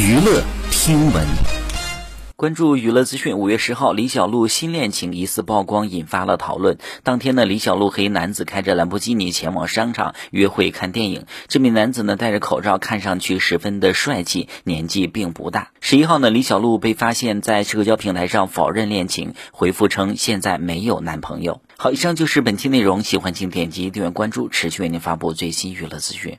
娱乐听闻。关注娱乐资讯五月十号李小璐新恋情疑似曝光引发了讨论。当天呢李小璐和一男子开着兰博基尼前往商场约会看电影。这名男子呢戴着口罩看上去十分的帅气年纪并不大。十一号呢李小璐被发现在社交平台上否认恋情回复称现在没有男朋友。好以上就是本期内容喜欢请点击订阅关注持续为您发布最新娱乐资讯。